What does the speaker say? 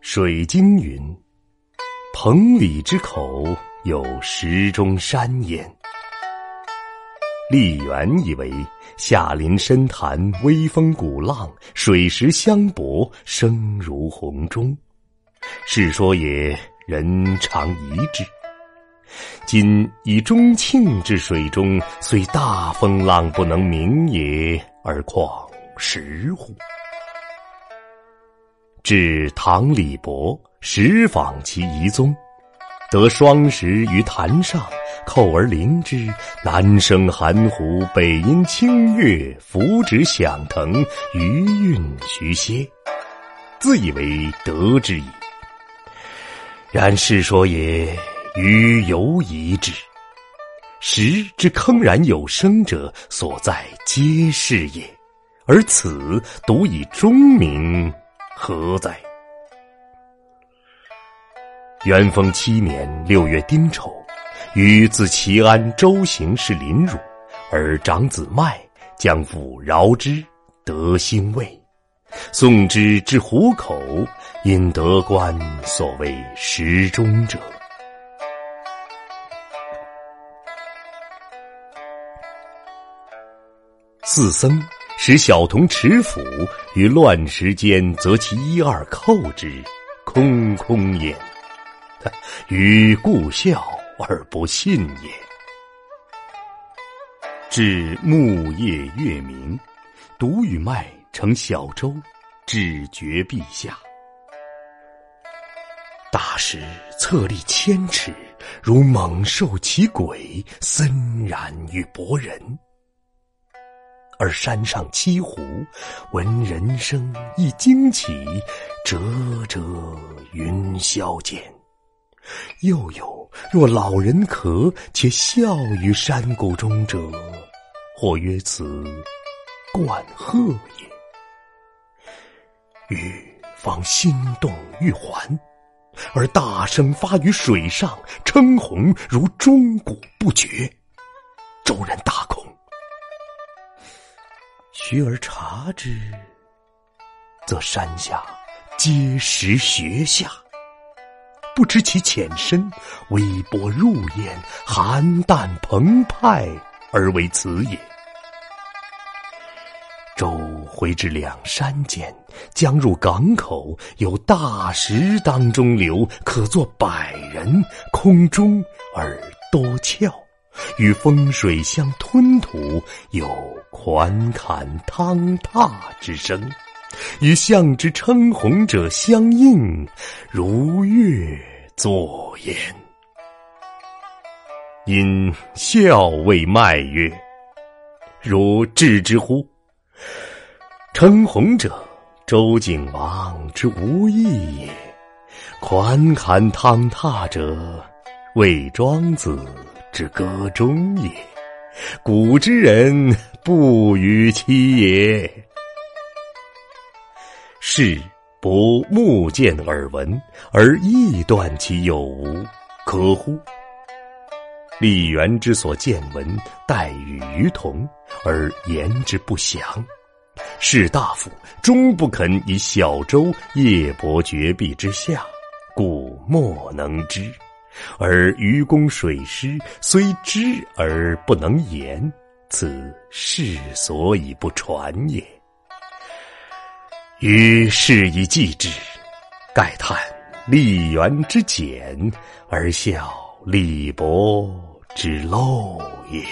水经云：“彭蠡之口有石中山焉。”丽媛以为下临深潭，微风鼓浪，水石相搏，声如洪钟。是说也，人常疑之。今以中庆之水中，虽大风浪不能鸣也，而况石乎？至唐李博，实访其遗踪。得双石于潭上，扣而聆之，南声含糊，北音清越，浮止响腾，余韵徐歇，自以为得之矣。然世说也，余犹疑之。时之铿然有声者，所在皆是也，而此独以钟鸣，何哉？元丰七年六月丁丑，与自齐安周行氏临汝，而长子迈将父饶之，得兴魏。送之至虎口，因得官，所谓石中者。四僧使小童持斧，于乱石间择其一二扣之，空空也。于故笑而不信也。至暮夜月明，独与麦乘小舟，至绝壁下。大石侧立千尺，如猛兽其鬼，森然与博人。而山上栖湖，闻人声亦惊起，折折云霄间。又有若老人咳，且笑于山谷中者，或曰此冠鹤也。欲方心动欲还，而大声发于水上，称鸿如钟鼓不绝。周人大恐，学而察之，则山下皆石穴下。不知其浅深，微波入焉，寒淡澎湃，而为此也。舟回至两山间，将入港口，有大石当中流，可坐百人，空中而多峭，与风水相吞吐，有款侃汤踏之声，与象之称鸿者相应，如乐。作焉，因笑谓迈曰：“如知之乎？称鸿者，周景王之无义也；款侃汤踏者，魏庄子之歌中也。古之人不与其也。”是。不目见耳闻，而臆断其有无，可乎？李元之所见闻，待与于同，而言之不详。士大夫终不肯以小舟夜泊绝壁之下，故莫能知。而愚公水师虽知而不能言，此事所以不传也。于是以记之，盖叹李元之简，而笑李博之陋也。